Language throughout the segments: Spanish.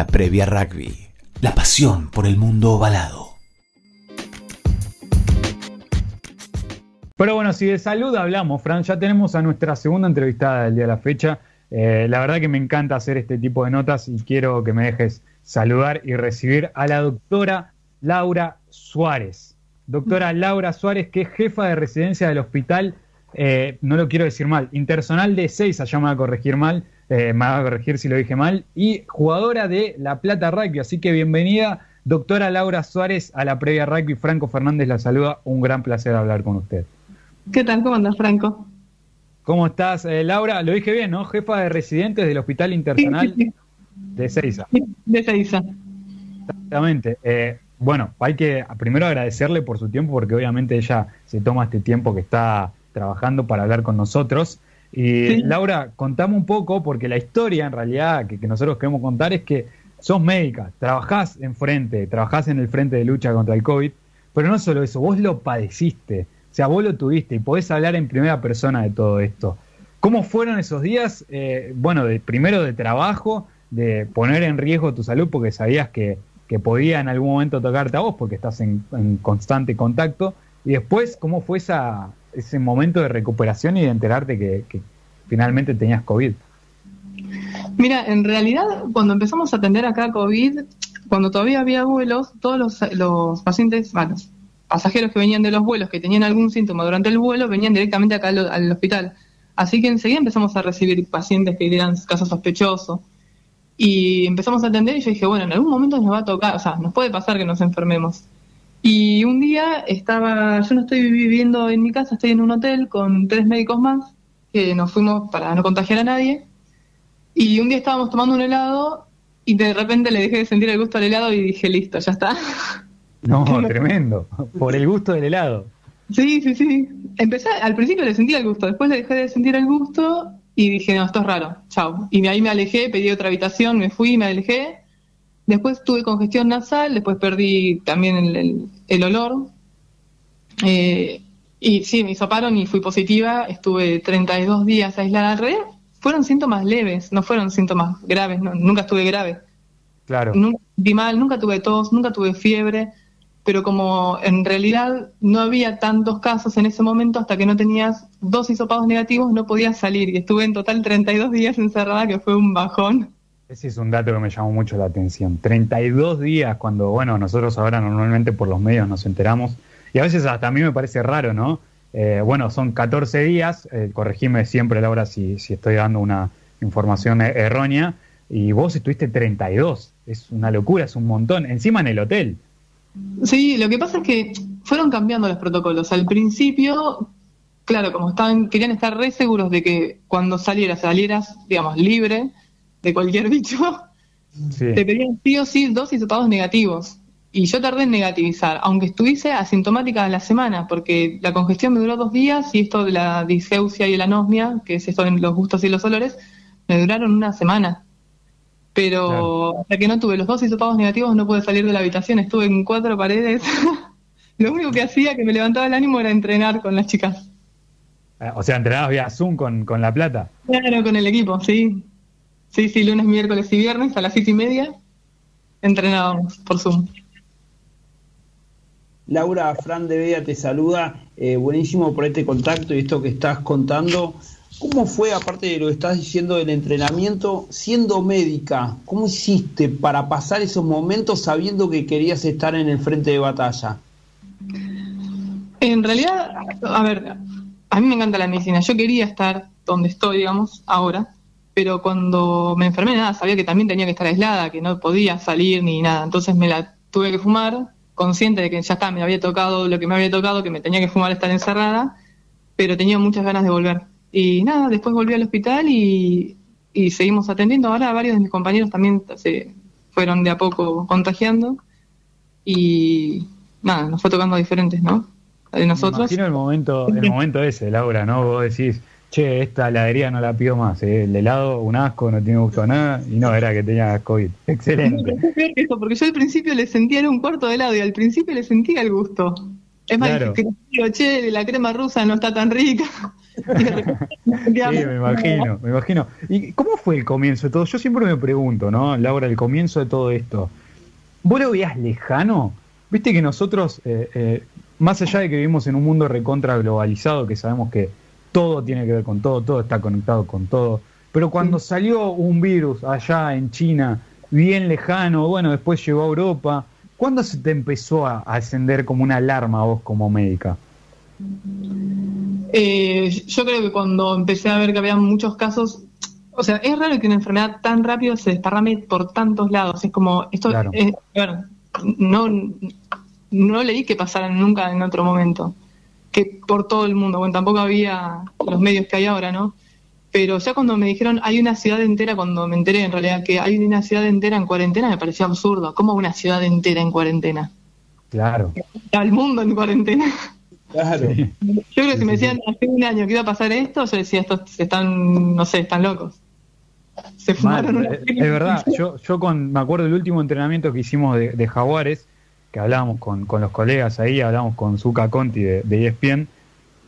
La previa rugby. La pasión por el mundo ovalado. Pero bueno, si de salud hablamos, Fran, ya tenemos a nuestra segunda entrevistada del día de la fecha. Eh, la verdad que me encanta hacer este tipo de notas y quiero que me dejes saludar y recibir a la doctora Laura Suárez. Doctora Laura Suárez, que es jefa de residencia del hospital, eh, no lo quiero decir mal, intersonal de Seiza, ya me va a corregir mal, eh, me va a corregir si lo dije mal, y jugadora de La Plata Rugby. Así que bienvenida, doctora Laura Suárez, a la previa rugby. Franco Fernández la saluda, un gran placer hablar con usted. ¿Qué tal? ¿Cómo andas, Franco? ¿Cómo estás, eh, Laura? Lo dije bien, ¿no? Jefa de residentes del Hospital Intersonal de Seiza. De Seiza. Exactamente. Eh, bueno, hay que primero agradecerle por su tiempo, porque obviamente ella se toma este tiempo que está trabajando para hablar con nosotros. Y Laura, contame un poco, porque la historia en realidad que, nosotros queremos contar es que sos médica, trabajás en frente, trabajás en el frente de lucha contra el COVID, pero no solo eso, vos lo padeciste, o sea, vos lo tuviste y podés hablar en primera persona de todo esto. ¿Cómo fueron esos días? Eh, bueno, de, primero de trabajo, de poner en riesgo tu salud porque sabías que, podía en algún momento tocarte a vos porque estás en, constante contacto. Y después, ¿cómo fue esa, ese momento de recuperación y de enterarte que, finalmente tenías COVID? Mira, en realidad cuando empezamos a atender acá COVID, cuando todavía había vuelos, todos los, pacientes, bueno, pasajeros que venían de los vuelos que tenían algún síntoma durante el vuelo venían directamente acá al, hospital. Así que enseguida empezamos a recibir pacientes que eran casos sospechosos. Y empezamos a atender y yo dije, bueno, en algún momento nos va a tocar, o sea, nos puede pasar que nos enfermemos. Y un día estaba, yo no estoy viviendo en mi casa, estoy en un hotel con tres médicos más, que nos fuimos para no contagiar a nadie. Y un día estábamos tomando un helado y de repente le dejé de sentir el gusto al helado y dije, listo, ya está. No, tremendo. Por el gusto del helado. Sí, sí, sí. Empecé, al principio le sentía el gusto, después le dejé de sentir el gusto y dije, no, esto es raro, chao. Y ahí me alejé, pedí otra habitación, me fui, me alejé. Después tuve congestión nasal, después perdí también el, el, olor. Eh, y sí, me hisoparon y fui positiva. Estuve 32 días aislada. Al fueron síntomas leves, no fueron síntomas graves, nunca estuve grave. Claro. Nunca vi mal, nunca tuve tos, nunca tuve fiebre pero como en realidad no había tantos casos en ese momento, hasta que no tenías dos hisopados negativos, no podías salir. Y estuve en total 32 días encerrada, que fue un bajón. Ese es un dato que me llamó mucho la atención. 32 días, cuando, bueno, nosotros ahora normalmente por los medios nos enteramos, y a veces hasta a mí me parece raro, ¿no? Eh, bueno, son 14 días, eh, corregime siempre, Laura, si, si estoy dando una información e-, errónea, y vos estuviste 32. Es una locura, es un montón. Encima en el hotel. Sí, lo que pasa es que fueron cambiando los protocolos. Al principio, claro, como estaban, querían estar re seguros de que cuando salieras, salieras, digamos, libre de cualquier bicho, te pedían sí o sí dos hisopados negativos. Y yo tardé en negativizar, aunque estuviese asintomática a la semana, porque la congestión me duró dos días y esto de la diseusia y la anosmia, que es esto de los gustos y los olores, me duraron una semana pero hasta que no tuve los dos hisopados negativos no pude salir de la habitación, estuve en cuatro paredes. Lo único que hacía que me levantaba el ánimo era entrenar con las chicas. Ah, o sea, entrenabas vía Zoom con, con La Plata. Claro, con el equipo, sí. Sí, sí, lunes, miércoles y viernes a las siete y media entrenábamos por Zoom. Laura Fran de Vega te saluda. Eh, buenísimo por este contacto y esto que estás contando. ¿Cómo fue, aparte de lo que estás diciendo del entrenamiento, siendo médica, cómo hiciste para pasar esos momentos sabiendo que querías estar en el frente de batalla? En realidad, a ver, a mí me encanta la medicina. Yo quería estar donde estoy, digamos, ahora, pero cuando me enfermé, nada, sabía que también tenía que estar aislada, que no podía salir ni nada. Entonces me la tuve que fumar, consciente de que ya está, me había tocado lo que me había tocado, que me tenía que fumar estar encerrada, pero tenía muchas ganas de volver. Y nada, después volví al hospital y, seguimos atendiendo. Ahora varios de mis compañeros también se fueron de a poco contagiando y nada, nos fue tocando diferentes, ¿no? De nosotros. Me el momento, el momento ese, Laura, ¿no? Vos decís, che, esta heladería no la pido más, ¿eh? el helado, un asco, no tiene gusto a nada, y no, era que tenía COVID. Excelente. Eso, porque yo al principio le sentía un cuarto de helado y al principio le sentía el gusto. Es más, claro. che, la crema rusa no está tan rica. sí, me imagino, me imagino. ¿Y cómo fue el comienzo de todo? Yo siempre me pregunto, ¿no, Laura, el comienzo de todo esto? ¿Vos lo veías lejano? Viste que nosotros, eh, eh, más allá de que vivimos en un mundo recontra globalizado, que sabemos que todo tiene que ver con todo, todo está conectado con todo, pero cuando salió un virus allá en China, bien lejano, bueno, después llegó a Europa, ¿cuándo se te empezó a, ascender como una alarma a vos como médica? Eh, yo creo que cuando empecé a ver que había muchos casos, o sea, es raro que una enfermedad tan rápido se desparrame por tantos lados. Es como, esto, es, bueno, no, no leí que pasaran nunca en otro momento, que por todo el mundo, bueno, tampoco había los medios que hay ahora, ¿no? Pero ya cuando me dijeron hay una ciudad entera, cuando me enteré en realidad que hay una ciudad entera en cuarentena, me pareció absurdo. ¿Cómo una ciudad entera en cuarentena? Claro. Al mundo en cuarentena. Claro. Yo creo que si me decían hace un año que iba a pasar esto, yo decía, estos están, no sé, están locos. Se fumaron Es verdad, yo, yo con, me acuerdo del último entrenamiento que hicimos de, Jaguares, que hablábamos con, los colegas ahí, hablábamos con Zuka Conti de, de ESPN,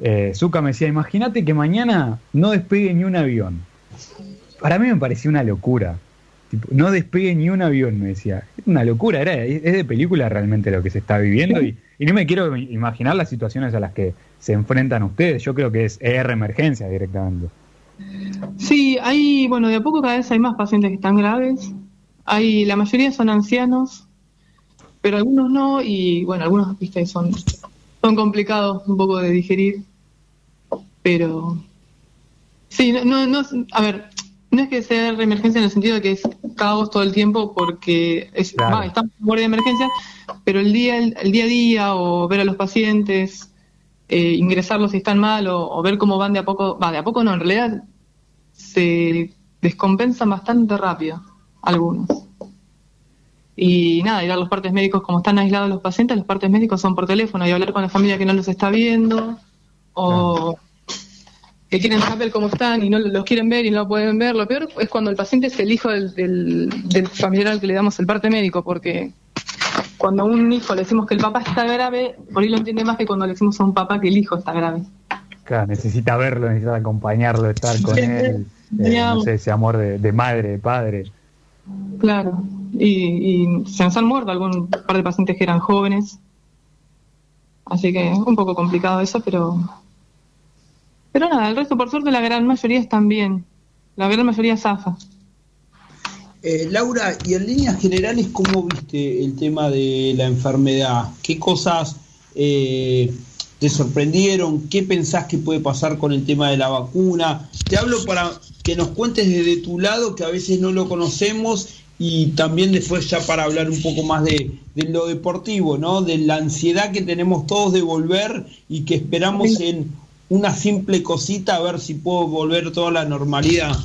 eh, Zuka me decía, imagínate que mañana no despegue ni un avión. Para mí me parecía una locura. no despegue ni un avión, me decía. Es una locura, era, es de película realmente lo que se está viviendo y, y no me quiero imaginar las situaciones a las que se enfrentan ustedes. Yo creo que es ER emergencia directamente. Sí, hay, bueno, de a poco cada vez hay más pacientes que están graves. Hay, la mayoría son ancianos, pero algunos no, y bueno, algunos, viste, son, son complicados un poco de digerir. Pero sí, no, no, a ver, no es que sea emergencia en el sentido de que es caos todo el tiempo porque es, estamos en de emergencia, pero el día, el, día a día o ver a los pacientes, eh, ingresarlos si están mal o, ver cómo van de a poco, va, de a poco no, en realidad se descompensan bastante rápido algunos. Y nada, ir a los partes médicos, como están aislados los pacientes, los partes médicos son por teléfono y hablar con la familia que no los está viendo o que quieren saber cómo están y no los quieren ver y no pueden ver. Lo peor es cuando el paciente es el hijo del, del familiar al que le damos el parte médico, porque cuando a un hijo le decimos que el papá está grave, por ahí lo entiende más que cuando le decimos a un papá que el hijo está grave. Claro, necesita verlo, necesita acompañarlo, estar con él, eh, no sé, ese amor de, madre, de padre. Claro, y, se nos han muerto algún par de pacientes que eran jóvenes, así que un poco complicado eso, pero pero nada, el resto por suerte la gran mayoría están bien, la gran mayoría zafa. Eh, Laura, y en líneas generales, ¿cómo viste el tema de la enfermedad? ¿Qué cosas eh, te sorprendieron? ¿Qué pensás que puede pasar con el tema de la vacuna? Te hablo para que nos cuentes desde tu lado, que a veces no lo conocemos, y también después ya para hablar un poco más de, lo deportivo, ¿no? De la ansiedad que tenemos todos de volver y que esperamos en una simple cosita a ver si puedo volver toda la normalidad.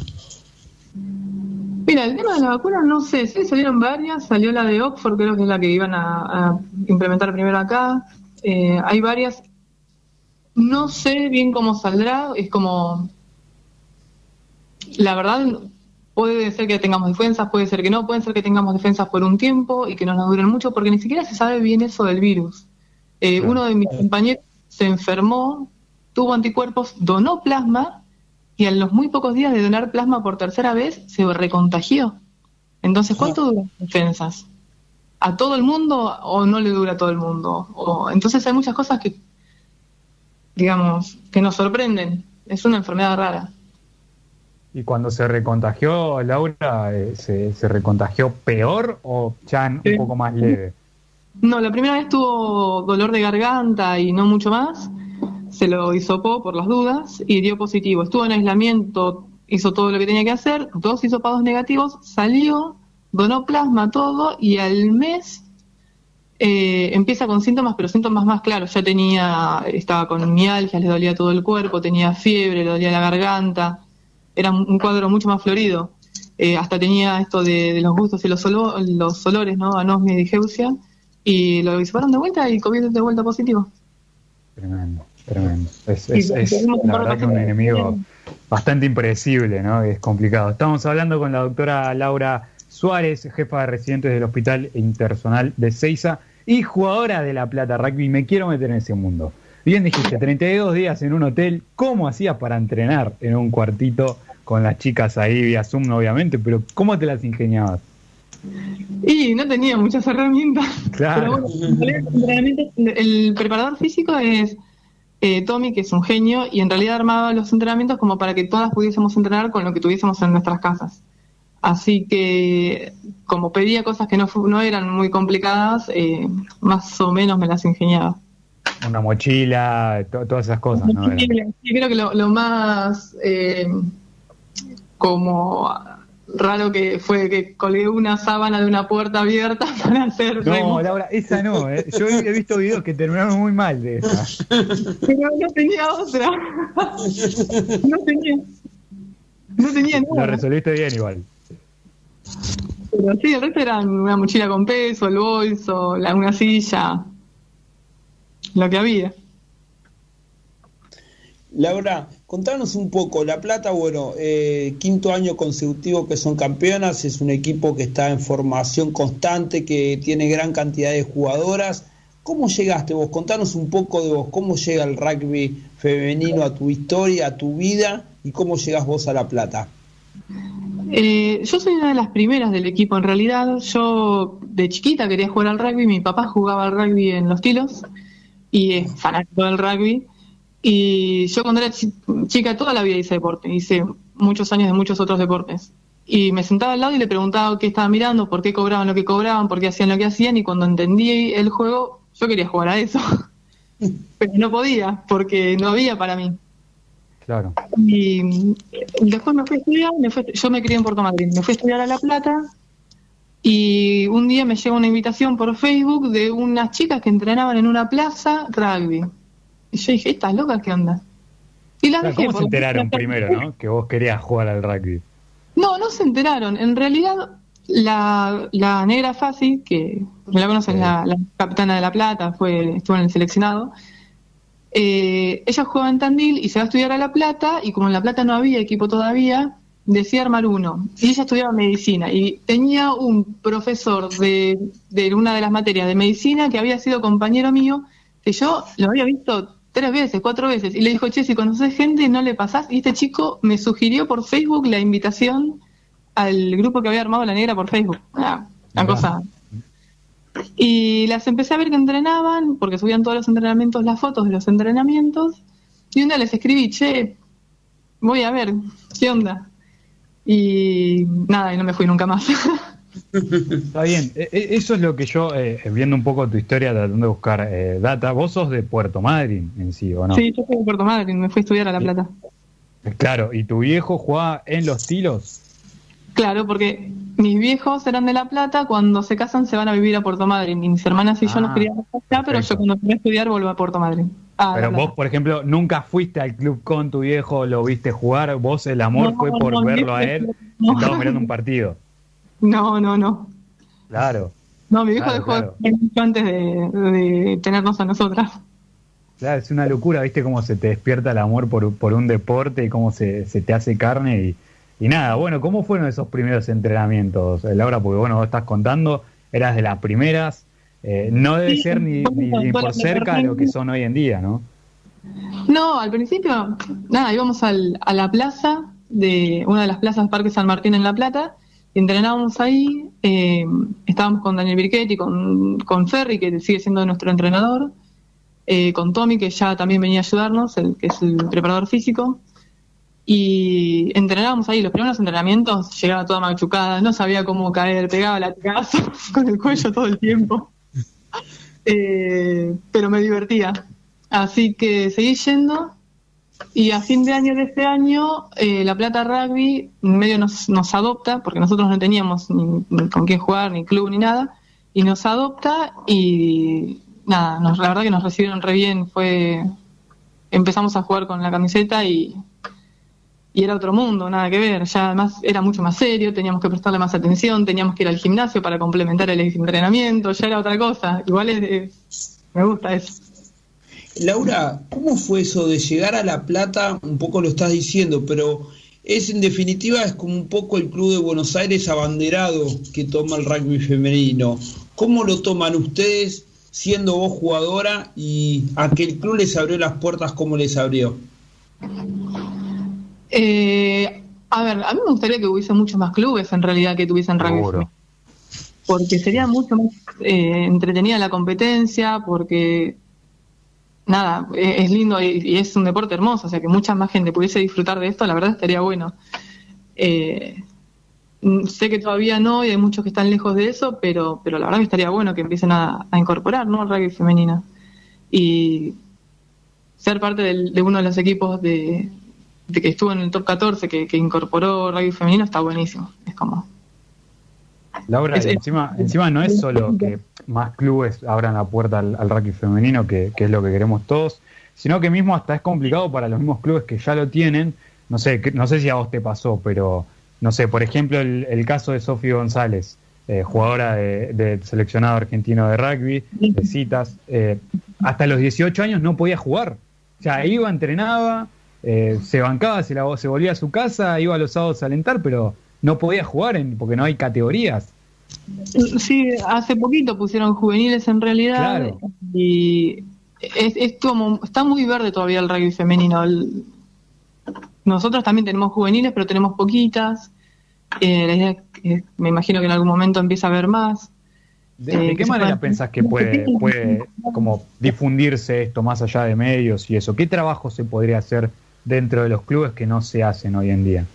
Mira, el tema de la vacuna no sé, sí salieron varias, salió la de Oxford, creo que es la que iban a, implementar primero acá, eh, hay varias, no sé bien cómo saldrá, es como, la verdad, puede ser que tengamos defensas, puede ser que no, puede ser que tengamos defensas por un tiempo y que no nos duren mucho, porque ni siquiera se sabe bien eso del virus. Eh, uno de mis compañeros se enfermó, tuvo anticuerpos, donó plasma y a los muy pocos días de donar plasma por tercera vez se recontagió. Entonces, ¿cuánto duran las defensas? ¿A todo el mundo o no le dura a todo el mundo? O, entonces hay muchas cosas que, digamos, que nos sorprenden. Es una enfermedad rara. ¿Y cuando se recontagió, Laura, eh, ¿se, recontagió peor o ya un poco más leve? No, la primera vez tuvo dolor de garganta y no mucho más se lo hisopó por las dudas y dio positivo. Estuvo en aislamiento, hizo todo lo que tenía que hacer, dos hisopados negativos, salió, donó plasma, todo, y al mes eh, empieza con síntomas, pero síntomas más claros. Ya tenía, estaba con mialgia, le dolía todo el cuerpo, tenía fiebre, le dolía la garganta, era un cuadro mucho más florido. Eh, hasta tenía esto de, los gustos y los, los olores, ¿no? Anosmia y digeusia, y lo hisoparon de vuelta y COVID de vuelta positivo. Tremendo. Tremendo. Es, la verdad que un enemigo bastante impredecible, ¿no? Es complicado. Estamos hablando con la doctora Laura Suárez, jefa de residentes del Hospital Intersonal de Ceiza y jugadora de La Plata Rugby. Me quiero meter en ese mundo. Bien dijiste, 32 días en un hotel, ¿cómo hacías para entrenar en un cuartito con las chicas ahí vía Zoom, obviamente, pero ¿cómo te las ingeniabas? Y no tenía muchas herramientas. Claro. el preparador físico es eh, Tommy, que es un genio, y en realidad armaba los entrenamientos como para que todas pudiésemos entrenar con lo que tuviésemos en nuestras casas. Así que, como pedía cosas que no, no eran muy complicadas, eh, más o menos me las ingeniaba una mochila, todas esas cosas. ¿no? Sí, creo que lo, más eh, como raro que fue que colgué una sábana de una puerta abierta para hacer. No, Laura, esa no. ¿eh? Yo he visto videos que terminaron muy mal de esa. Pero no tenía otra. No tenía. No tenía nada. Lo resolviste bien igual. Pero sí, el resto era una mochila con peso, el bolso, la, una silla lo que había. Laura, contanos un poco, La Plata, bueno, eh, quinto año consecutivo que son campeonas, es un equipo que está en formación constante, que tiene gran cantidad de jugadoras. ¿Cómo llegaste vos? Contanos un poco de vos, cómo llega el rugby femenino a tu historia, a tu vida y cómo llegas vos a La Plata. Eh, yo soy una de las primeras del equipo en realidad. Yo de chiquita quería jugar al rugby, mi papá jugaba al rugby en los tilos y es fanático del rugby. Y yo cuando era chica toda la vida hice deporte, hice muchos años de muchos otros deportes. Y me sentaba al lado y le preguntaba qué estaba mirando, por qué cobraban lo que cobraban, por qué hacían lo que hacían. Y cuando entendí el juego, yo quería jugar a eso. Pero no podía, porque no había para mí. Claro. Y después me fui a estudiar, yo me crié en Puerto Madrid, me fui a estudiar a La Plata y un día me llega una invitación por Facebook de unas chicas que entrenaban en una plaza rugby. Y yo dije, ¿estas locas qué onda? Y las ¿Cómo se enteraron primero, no? Que vos querías jugar al rugby. No, no se enteraron. En realidad, la, la negra Fácil, que me la conocen, la, capitana de La Plata, fue estuvo en el seleccionado, eh, ella jugaba en Tandil y se va a estudiar a La Plata, y como en La Plata no había equipo todavía, decía armar uno. Y ella estudiaba medicina y tenía un profesor de, de, una de las materias de medicina que había sido compañero mío, que yo lo había visto tres veces, cuatro veces, y le dijo, che, si conoces gente, no le pasás. Y este chico me sugirió por Facebook la invitación al grupo que había armado la negra por Facebook. Una, cosa. Y las empecé a ver que entrenaban, porque subían todos los entrenamientos, las fotos de los entrenamientos, y un día les escribí, che, voy a ver, ¿qué onda? y nada, y no me fui nunca más. Está bien, e, e, eso es lo que yo, eh, viendo un poco tu historia, tratando de buscar eh, data, vos sos de Puerto Madryn en sí, ¿o no? Sí, yo soy de Puerto Madryn, me fui a estudiar a La Plata. Claro, ¿y tu viejo jugaba en los tilos? Claro, porque mis viejos eran de La Plata, cuando se casan se van a vivir a Puerto Madryn, y mis hermanas y yo nos ah, queríamos allá, pero yo cuando fui a estudiar vuelvo a Puerto Madryn. Ah, Pero vos, por ejemplo, nunca fuiste al club con tu viejo, lo viste jugar, vos el amor fue por verlo a él, no. mirando un partido. No, no, no. Claro. No, mi viejo dejó antes de, tenernos a nosotras. Claro, es una locura, viste cómo se te despierta el amor por, por un deporte y cómo se, se te hace carne y, y, nada, bueno, ¿cómo fueron esos primeros entrenamientos, Laura? Porque bueno, vos estás contando, eras de las primeras, eh, no debe ser ni, por cerca de lo que son hoy en día, ¿no? No, al principio, nada, íbamos al, a la plaza, de una de las plazas Parque San Martín en La Plata, y entrenábamos ahí, eh, estábamos con Daniel Birquetti, con, con Ferry, que sigue siendo nuestro entrenador, eh, con Tommy, que ya también venía a ayudarnos, el, que es el preparador físico, y entrenábamos ahí, los primeros entrenamientos llegaba toda machucada, no sabía cómo caer, pegaba la casa con el cuello todo el tiempo. Eh, pero me divertía. Así que seguí yendo y a fin de año de este año eh, La Plata Rugby medio nos, nos adopta, porque nosotros no teníamos ni, con quién jugar, ni club, ni nada, y nos adopta y nada, nos, la verdad que nos recibieron re bien, fue empezamos a jugar con la camiseta y y era otro mundo, nada que ver, ya además era mucho más serio, teníamos que prestarle más atención, teníamos que ir al gimnasio para complementar el entrenamiento, ya era otra cosa, igual es, me gusta eso. Laura, ¿cómo fue eso de llegar a La Plata? Un poco lo estás diciendo, pero es en definitiva es como un poco el Club de Buenos Aires abanderado que toma el rugby femenino. ¿Cómo lo toman ustedes? siendo vos jugadora y a que el club les abrió las puertas como les abrió? Eh, a ver, a mí me gustaría que hubiese muchos más clubes en realidad que tuviesen rugby. Porque sería mucho más eh, entretenida la competencia, porque nada, e-, es, lindo y, es un deporte hermoso, o sea que mucha más gente pudiese disfrutar de esto, la verdad estaría bueno. Eh, sé que todavía no y hay muchos que están lejos de eso, pero, pero la verdad que estaría bueno que empiecen a, incorporar ¿no? el rugby femenino. Y ser parte de uno de los equipos de, de que estuvo en el top 14, que, que incorporó rugby femenino, está buenísimo. Es como. Laura, encima, encima no es solo que más clubes abran la puerta al, rugby femenino, que, es lo que queremos todos, sino que mismo hasta es complicado para los mismos clubes que ya lo tienen. No sé, no sé si a vos te pasó, pero no sé, por ejemplo, el, caso de Sofía González, eh, jugadora de, seleccionado argentino de rugby, de citas, eh, hasta los 18 años no podía jugar. O sea, iba, entrenaba, eh, se bancaba, se, la, se volvía a su casa, iba a los sábados a alentar, pero no podía jugar en, porque no hay categorías. Sí, hace poquito pusieron juveniles en realidad y es, como, está muy verde todavía el rugby femenino. nosotros también tenemos juveniles, pero tenemos poquitas. Eh, la idea me imagino que en algún momento empieza a haber más. ¿De, qué manera pensás que puede, puede como difundirse esto más allá de medios y eso? ¿Qué trabajo se podría hacer dentro de los clubes que no se hacen hoy en día?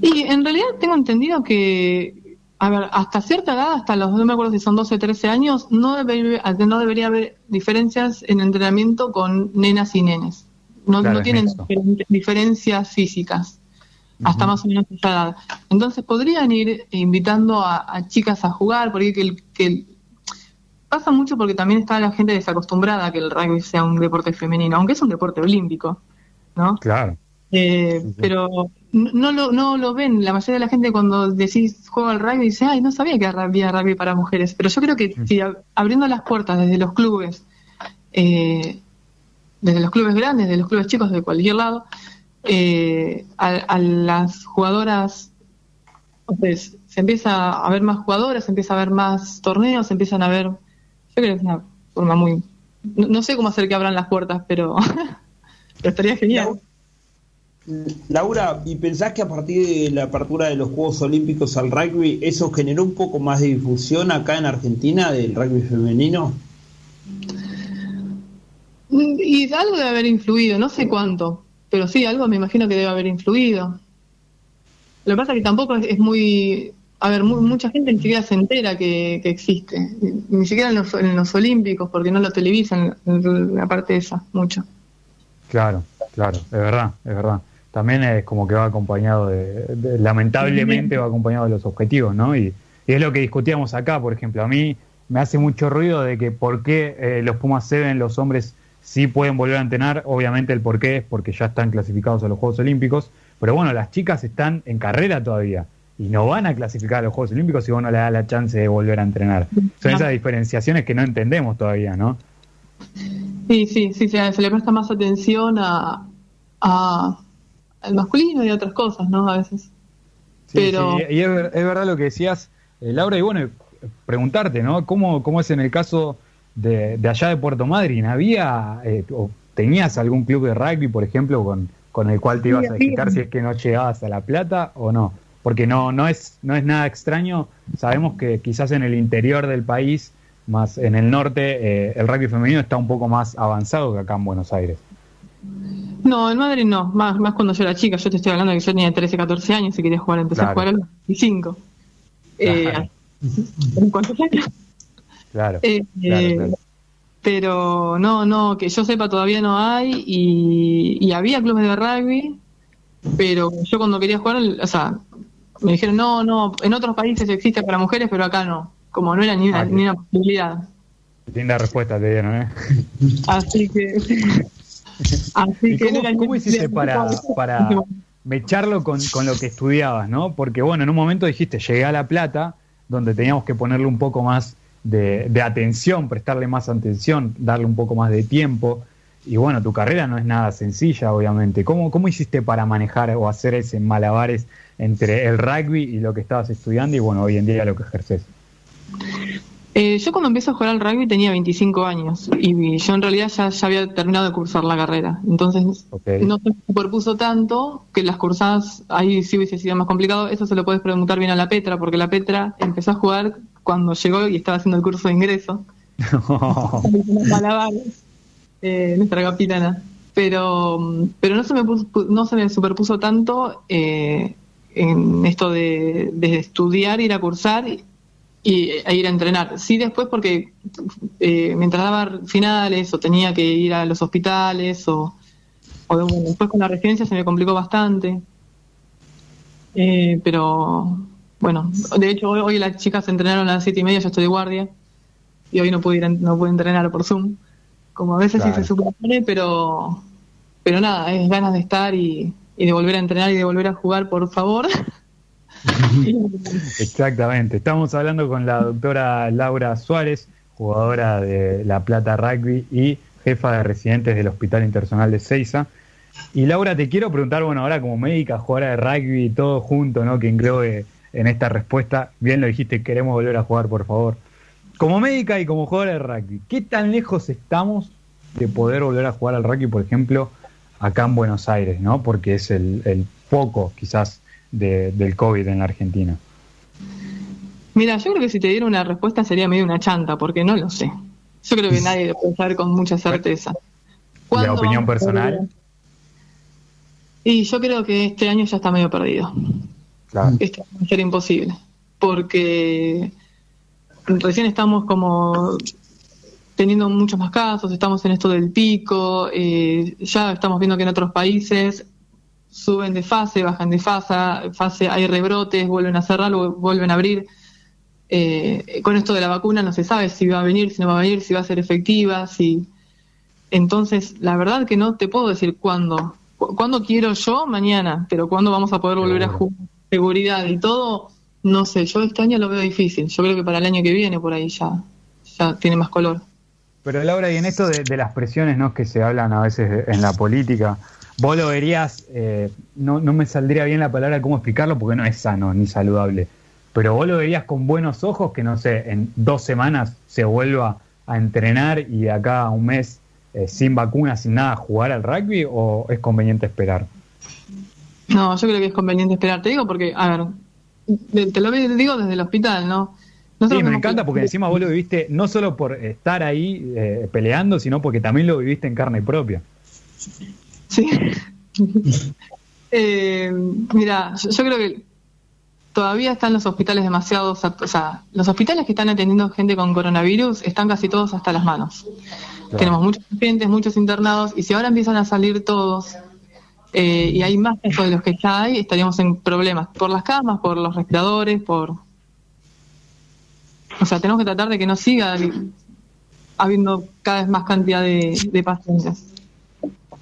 Y en realidad tengo entendido que, a ver, hasta cierta edad, hasta los, no me acuerdo si son 12 o 13 años, no debería, no debería haber diferencias en entrenamiento con nenas y nenes. No, no tienen diferencias físicas hasta más o menos esa edad. Entonces podrían ir invitando a, chicas a jugar, porque que, que pasa mucho porque también está la gente desacostumbrada a que el rugby sea un deporte femenino, aunque es un deporte olímpico. ¿No? Claro. Eh, pero no lo, no lo ven. La mayoría de la gente cuando decís juego al rugby dice, ay, no sabía que había rugby para mujeres. Pero yo creo que si abriendo las puertas desde los clubes, eh, desde los clubes grandes, de los clubes chicos, de cualquier lado, eh, a, las jugadoras, pues, se empieza a ver más jugadoras, se empieza a ver más torneos, se empiezan a ver, yo creo que es una forma muy, no sé cómo hacer que abran las puertas, pero estaría genial. Laura, ¿y pensás que a partir de la apertura de los Juegos Olímpicos al rugby, eso generó un poco más de difusión acá en Argentina del rugby femenino? Y algo debe haber influido, no sé cuánto, pero sí, algo me imagino que debe haber influido. Lo que pasa es que tampoco es, muy... A ver, mucha gente ni siquiera se entera que, existe, ni siquiera en los, en los Olímpicos, porque no lo televisan, la parte esa, mucho. Claro, claro, es verdad, es verdad. También es como que va acompañado de, lamentablemente va acompañado de los objetivos, ¿no? Y, es lo que discutíamos acá, por ejemplo. A mí me hace mucho ruido de que por qué eh, los Pumas 7, los hombres, sí pueden volver a entrenar. Obviamente el por qué es porque ya están clasificados a los Juegos Olímpicos. Pero bueno, las chicas están en carrera todavía y no van a clasificar a los Juegos Olímpicos si uno le da la chance de volver a entrenar. Son esas diferenciaciones que no entendemos todavía, ¿no? Sí, sí, sí, se, le presta más atención a, a, al masculino y a otras cosas, ¿no? A veces. Pero... y es, verdad lo que decías, eh, Laura, y bueno, preguntarte, ¿no? ¿Cómo, cómo es en el caso de, allá de Puerto Madryn? ¿Había eh, o tenías algún club de rugby, por ejemplo, con, con el cual te ibas a quitar si es que no llegabas a La Plata o no? Porque no, no, es, no es nada extraño. Sabemos que quizás en el interior del país más en el norte, eh, el rugby femenino está un poco más avanzado que acá en Buenos Aires. No, en Madrid no, más, más cuando yo era chica, yo te estoy hablando de que yo tenía 13, 14 años y quería jugar, empecé a jugar a los 25. Eh, ¿En cuántos años? Claro, eh, claro, Pero no, no, que yo sepa todavía no hay y, y había clubes de rugby, pero yo cuando quería jugar, o sea, me dijeron, no, no, en otros países existe para mujeres, pero acá no como no era ni una, ni una posibilidad. Linda respuesta te dieron, ¿eh? Así que... Así que cómo, ¿cómo hiciste para, para mecharlo con, con, lo que estudiabas, no? Porque bueno, en un momento dijiste, llegué a La Plata, donde teníamos que ponerle un poco más de, de, atención, prestarle más atención, darle un poco más de tiempo. Y bueno, tu carrera no es nada sencilla, obviamente. ¿Cómo, cómo hiciste para manejar o hacer ese malabares entre el rugby y lo que estabas estudiando y bueno, hoy en día lo que ejerces? Eh, yo cuando empecé a jugar al rugby tenía 25 años y yo en realidad ya, ya había terminado de cursar la carrera. Entonces no se superpuso tanto que las cursadas ahí sí hubiese sido más complicado. Eso se lo puedes preguntar bien a la Petra, porque la Petra empezó a jugar cuando llegó y estaba haciendo el curso de ingreso. eh, nuestra capitana. Pero, pero no, se me no se me superpuso tanto eh, en esto de, de estudiar, ir a cursar y, e ir a entrenar. Sí, después porque eh, mientras daba finales o tenía que ir a los hospitales o, después con la residencia se me complicó bastante. Eh, pero bueno, de hecho hoy, las chicas entrenaron a las siete y media, yo estoy de guardia y hoy no pude, ir, no pude entrenar por Zoom, como a veces sí se supone, pero, pero nada, es ganas de estar y, y de volver a entrenar y de volver a jugar, por favor. Exactamente. Estamos hablando con la doctora Laura Suárez, jugadora de La Plata Rugby y jefa de residentes del Hospital Internacional de Ceiza. Y Laura, te quiero preguntar, bueno, ahora como médica, jugadora de rugby, todo junto, ¿no? Que englobe en esta respuesta. Bien lo dijiste, queremos volver a jugar, por favor. Como médica y como jugadora de rugby, ¿qué tan lejos estamos de poder volver a jugar al rugby, por ejemplo, acá en Buenos Aires, ¿no? Porque es el, el quizás, del COVID en la Argentina? Mira, yo creo que si te diera una respuesta sería medio una chanta, porque no lo sé. Yo creo que nadie lo puede saber con mucha certeza. ¿La opinión personal? Y yo creo que este año ya está medio perdido. Claro. Esto va a ser imposible, porque recién estamos como teniendo muchos más casos, estamos en esto del pico, eh, ya estamos viendo que en otros países suben de fase, bajan de fase, fase hay rebrotes, vuelven a cerrar, vuelven a abrir. Eh, con esto de la vacuna no se sabe si va a venir, si no va a venir, si va a ser efectiva, si... Entonces, la verdad que no te puedo decir cuándo. ¿Cuándo quiero yo? Mañana, pero cuándo vamos a poder volver a jugar seguridad y todo, no sé, yo este año lo veo difícil. Yo creo que para el año que viene por ahí ya, ya tiene más color. Pero Laura, y en esto de, de las presiones ¿no? que se hablan a veces en la política, vos lo verías, eh, no, no me saldría bien la palabra cómo explicarlo porque no es sano ni saludable, pero vos lo verías con buenos ojos que, no sé, en dos semanas se vuelva a entrenar y de acá a un mes eh, sin vacuna, sin nada, jugar al rugby o es conveniente esperar? No, yo creo que es conveniente esperar. Te digo porque, a ver, te lo digo desde el hospital, ¿no? sí, me encanta porque encima vos lo viviste no solo por estar ahí eh, peleando, sino porque también lo viviste en carne propia. Sí. eh, mira, yo, creo que todavía están los hospitales demasiado, o sea, los hospitales que están atendiendo gente con coronavirus están casi todos hasta las manos. Tenemos muchos pacientes, muchos internados, y si ahora empiezan a salir todos eh, y hay más de los que ya hay, estaríamos en problemas por las camas, por los respiradores, por... O sea, tenemos que tratar de que no siga habiendo cada vez más cantidad de pacientes.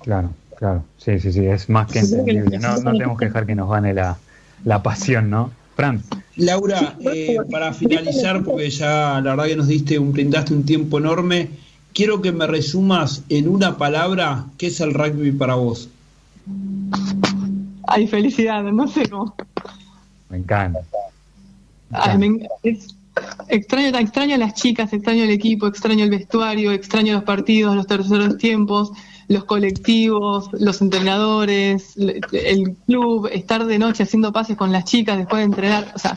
Claro. Claro, sí, sí, sí, es más que entendible. No, no tenemos que dejar que nos gane la, la pasión, ¿no? Fran. Laura, eh, para finalizar, porque ya la verdad que nos diste un, brindaste un tiempo enorme, quiero que me resumas en una palabra qué es el rugby para vos. Ay, felicidad, no sé cómo. Me encanta. extraño, extraño a las chicas, extraño el equipo, extraño el vestuario, extraño los partidos, los terceros tiempos, los colectivos, los entrenadores, el club, estar de noche haciendo pases con las chicas después de entrenar, o sea,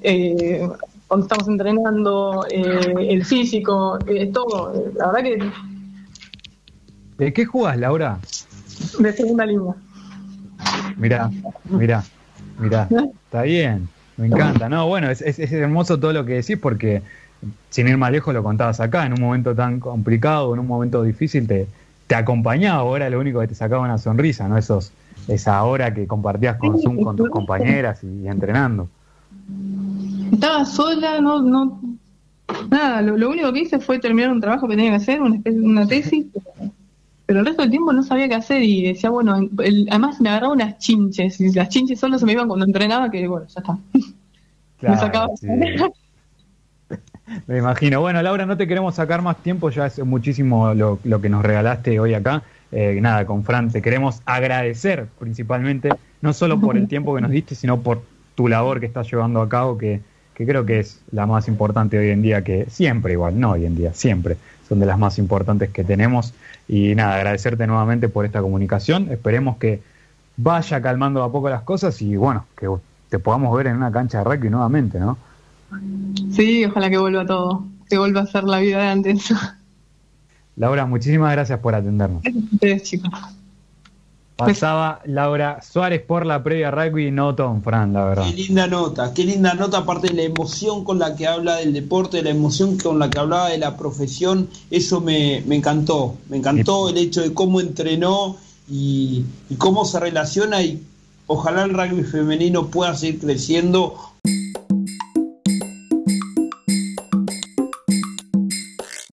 eh, cuando estamos entrenando, eh, el físico, eh, todo. La verdad que. ¿De qué jugás, Laura? De segunda línea. Mirá, mirá, mirá. Está bien, me encanta. No, bueno, es, es, es hermoso todo lo que decís porque sin ir más lejos lo contabas acá, en un momento tan complicado, en un momento difícil, te, te acompañaba, ahora lo único que te sacaba una sonrisa, ¿no? Esos, esa hora que compartías con Zoom con tus compañeras y, entrenando. Estaba sola, no, no, nada, lo, único que hice fue terminar un trabajo que tenía que hacer, una, una tesis, pero el resto del tiempo no sabía qué hacer y decía, bueno, además me agarraba unas chinches y las chinches solo se me iban cuando entrenaba, que bueno, ya está. me sacaba. Me imagino. Bueno, Laura, no te queremos sacar más tiempo, ya es muchísimo lo, que nos regalaste hoy acá. Eh, nada, con Fran, te queremos agradecer principalmente, no solo por el tiempo que nos diste, sino por tu labor que estás llevando a cabo, que, que creo que es la más importante hoy en día, que siempre igual, no hoy en día, siempre son de las más importantes que tenemos. Y nada, agradecerte nuevamente por esta comunicación. Esperemos que vaya calmando a poco las cosas y bueno, que te podamos ver en una cancha de rugby nuevamente, ¿no? Sí, ojalá que vuelva todo, que vuelva a ser la vida de antes. Laura, muchísimas gracias por atendernos. Gracias chicos. Pasaba Laura Suárez por la previa rugby, no Tom Fran, la verdad. Qué linda nota, qué linda nota, aparte de la emoción con la que habla del deporte, la emoción con la que hablaba de la profesión, eso me, me encantó, me encantó el hecho de cómo entrenó y, y cómo se relaciona y ojalá el rugby femenino pueda seguir creciendo.